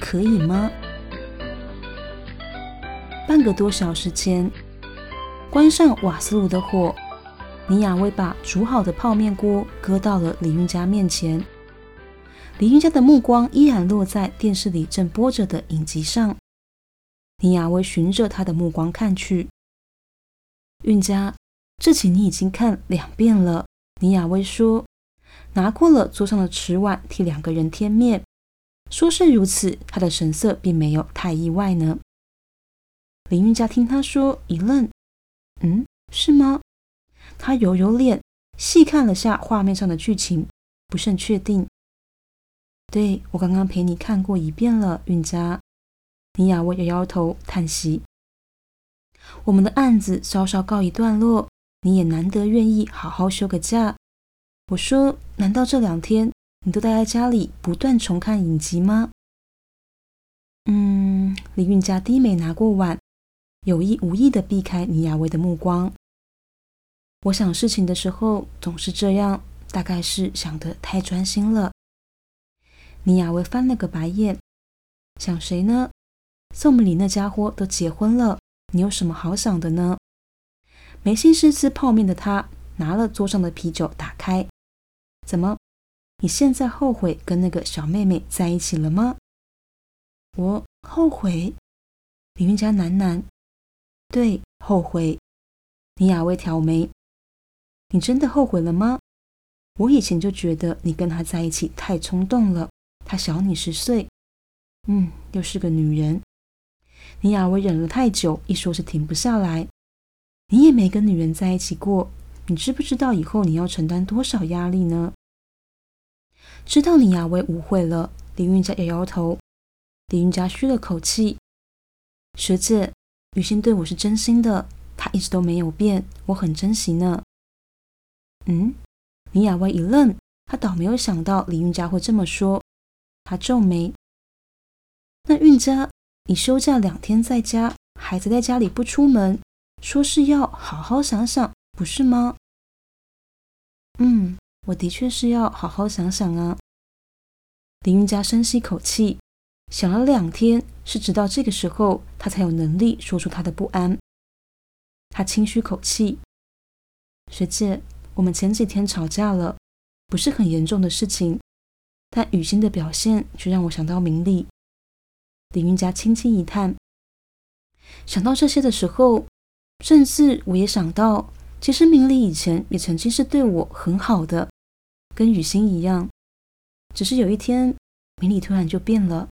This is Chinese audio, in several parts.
可以吗？半个多小时前，关上瓦斯炉的火。尼亚威把煮好的泡面锅搁到了李运家面前，李运家的目光依然落在电视里正播着的影集上。尼亚威循着他的目光看去，运家，这集你已经看两遍了。尼亚威说，拿过了桌上的瓷碗替两个人添面。说是如此，他的神色并没有太意外呢。林韵家听他说，一愣，嗯，是吗？他揉揉脸，细看了下画面上的剧情，不甚确定。对我刚刚陪你看过一遍了，韵佳。尼亚威摇摇头，叹息。我们的案子稍稍告一段落，你也难得愿意好好休个假。我说，难道这两天你都待在家里，不断重看影集吗？嗯，李韵佳低眉拿过碗，有意无意的避开尼亚威的目光。我想事情的时候总是这样，大概是想得太专心了。尼亚威翻了个白眼，想谁呢？宋美里那家伙都结婚了，你有什么好想的呢？没心思吃泡面的他，拿了桌上的啤酒打开。怎么？你现在后悔跟那个小妹妹在一起了吗？我后悔。李云佳喃喃：“对，后悔。”尼亚薇挑眉。你真的后悔了吗？我以前就觉得你跟他在一起太冲动了。他小你十岁，嗯，又是个女人。你亚薇忍了太久，一说是停不下来。你也没跟女人在一起过，你知不知道以后你要承担多少压力呢？知道林亚薇误会了，李云佳摇摇头。李云佳吁了口气：“学姐，雨欣对我是真心的，她一直都没有变，我很珍惜呢。”嗯，林雅薇一愣，她倒没有想到李运家会这么说。她皱眉：“那运家，你休假两天在家，孩子在家里不出门，说是要好好想想，不是吗？”“嗯，我的确是要好好想想啊。”林云家深吸口气，想了两天，是直到这个时候，他才有能力说出他的不安。他轻吁口气：“学姐。”我们前几天吵架了，不是很严重的事情，但雨欣的表现却让我想到明理。林云佳轻轻一叹，想到这些的时候，甚至我也想到，其实明理以前也曾经是对我很好的，跟雨欣一样，只是有一天明理突然就变了。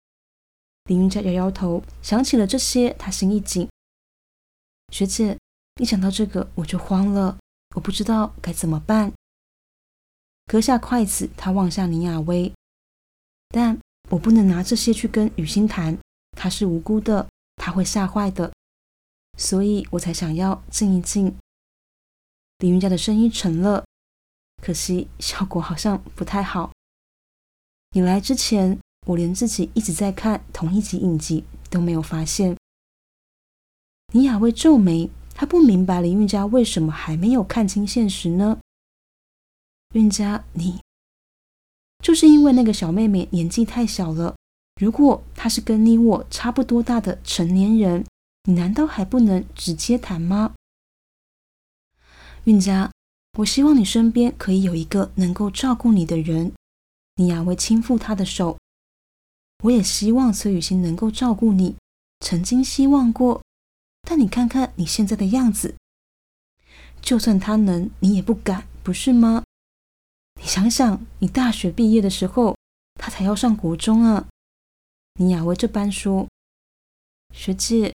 林云佳摇摇头，想起了这些，他心一紧。学姐，一想到这个我就慌了。我不知道该怎么办。搁下筷子，他望向林亚威，但我不能拿这些去跟雨欣谈，她是无辜的，她会吓坏的，所以我才想要静一静。李云家的声音沉了，可惜效果好像不太好。你来之前，我连自己一直在看同一集影集都没有发现。尼亚威皱眉。他不明白林韵家为什么还没有看清现实呢？韵家，你就是因为那个小妹妹年纪太小了。如果她是跟你我差不多大的成年人，你难道还不能直接谈吗？韵家，我希望你身边可以有一个能够照顾你的人。你雅薇轻抚他的手。我也希望崔雨欣能够照顾你，曾经希望过。但你看看你现在的样子，就算他能，你也不敢，不是吗？你想想，你大学毕业的时候，他才要上国中啊。你雅薇这般说，学姐，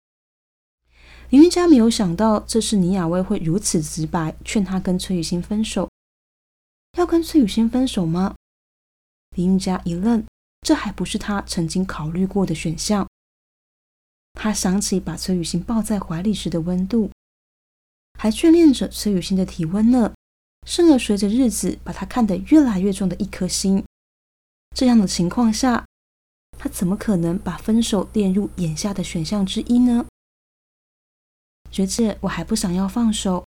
林云佳没有想到，这是倪雅薇会如此直白，劝他跟崔雨欣分手。要跟崔雨欣分手吗？林云佳一愣，这还不是他曾经考虑过的选项。他想起把崔雨欣抱在怀里时的温度，还眷恋着崔雨欣的体温呢。甚而随着日子把他看得越来越重的一颗心。这样的情况下，他怎么可能把分手列入眼下的选项之一呢？学姐，我还不想要放手。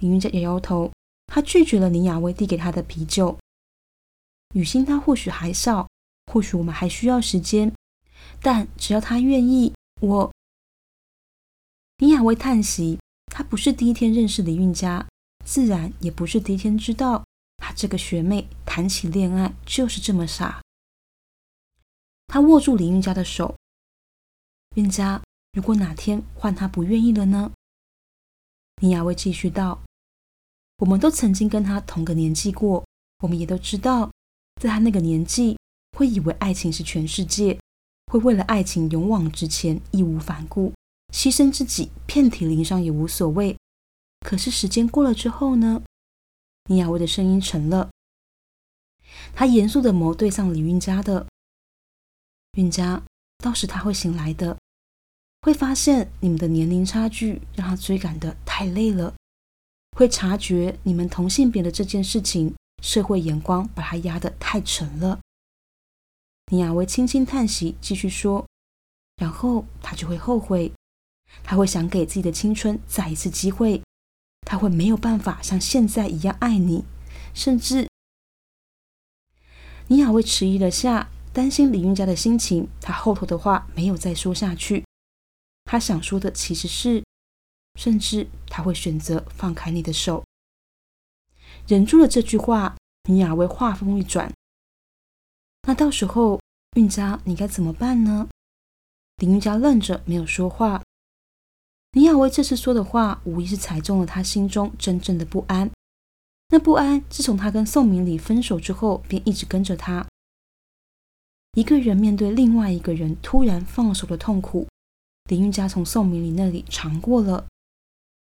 林云佳摇摇头，他拒绝了林雅薇递给他的啤酒。雨欣她或许还少，或许我们还需要时间，但只要她愿意，我。林雅薇叹息，她不是第一天认识李运佳，自然也不是第一天知道她这个学妹谈起恋爱就是这么傻。她握住林运佳的手，运佳，如果哪天换他不愿意了呢？林雅薇继续道：“我们都曾经跟他同个年纪过，我们也都知道，在他那个年纪，会以为爱情是全世界，会为了爱情勇往直前，义无反顾。”牺牲自己，遍体鳞伤也无所谓。可是时间过了之后呢？倪雅薇的声音沉了，她严肃的眸对上李运家的。运家，到时他会醒来的，会发现你们的年龄差距让他追赶的太累了，会察觉你们同性别的这件事情，社会眼光把他压得太沉了。倪雅薇轻轻叹息，继续说，然后他就会后悔。他会想给自己的青春再一次机会，他会没有办法像现在一样爱你，甚至倪雅薇迟疑了下，担心李运家的心情，他后头的话没有再说下去。他想说的其实是，甚至他会选择放开你的手。忍住了这句话，倪雅薇话锋一转：“那到时候韵家你该怎么办呢？”林韵家愣着没有说话。林雅薇这次说的话，无疑是踩中了他心中真正的不安。那不安，自从他跟宋明礼分手之后，便一直跟着他。一个人面对另外一个人突然放手的痛苦，林韵佳从宋明礼那里尝过了，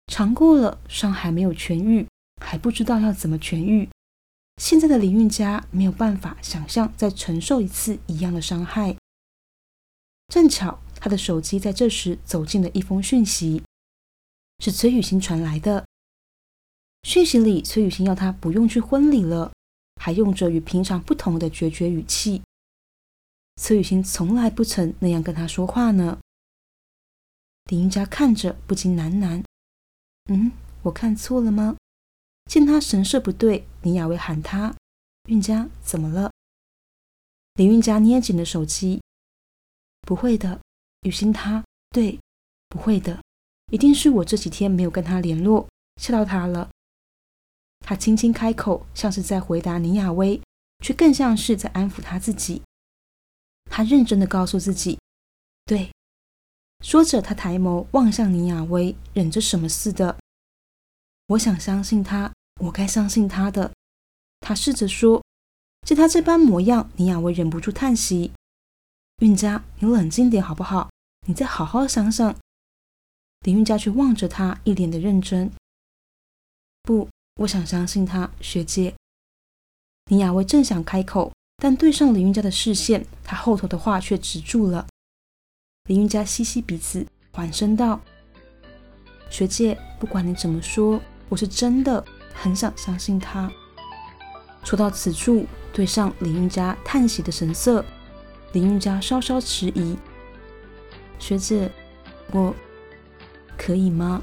尝过了，伤还没有痊愈，还不知道要怎么痊愈。现在的林韵佳没有办法想象再承受一次一样的伤害。正巧。他的手机在这时走进了一封讯息，是崔雨欣传来的。讯息里，崔雨欣要他不用去婚礼了，还用着与平常不同的决绝语气。崔雨欣从来不曾那样跟他说话呢。李云佳看着不禁喃喃：“嗯，我看错了吗？”见他神色不对，林雅薇喊他：“韵佳，怎么了？”李韵佳捏紧了手机：“不会的。”雨欣，他对，不会的，一定是我这几天没有跟他联络，吓到他了。他轻轻开口，像是在回答林雅薇，却更像是在安抚他自己。他认真的告诉自己，对。说着，他抬眸望向林雅薇，忍着什么似的。我想相信他，我该相信他的。他试着说，见他这般模样，林雅薇忍不住叹息：“韵佳，你冷静点好不好？”你再好好想想。林韵佳却望着他，一脸的认真。不，我想相信他，学姐。林雅薇正想开口，但对上林韵佳的视线，她后头的话却止住了。林韵佳吸吸鼻子，缓声道：“学姐，不管你怎么说，我是真的很想相信他。”说到此处，对上林韵佳叹息的神色，林韵佳稍稍迟疑。学姐，我可以吗？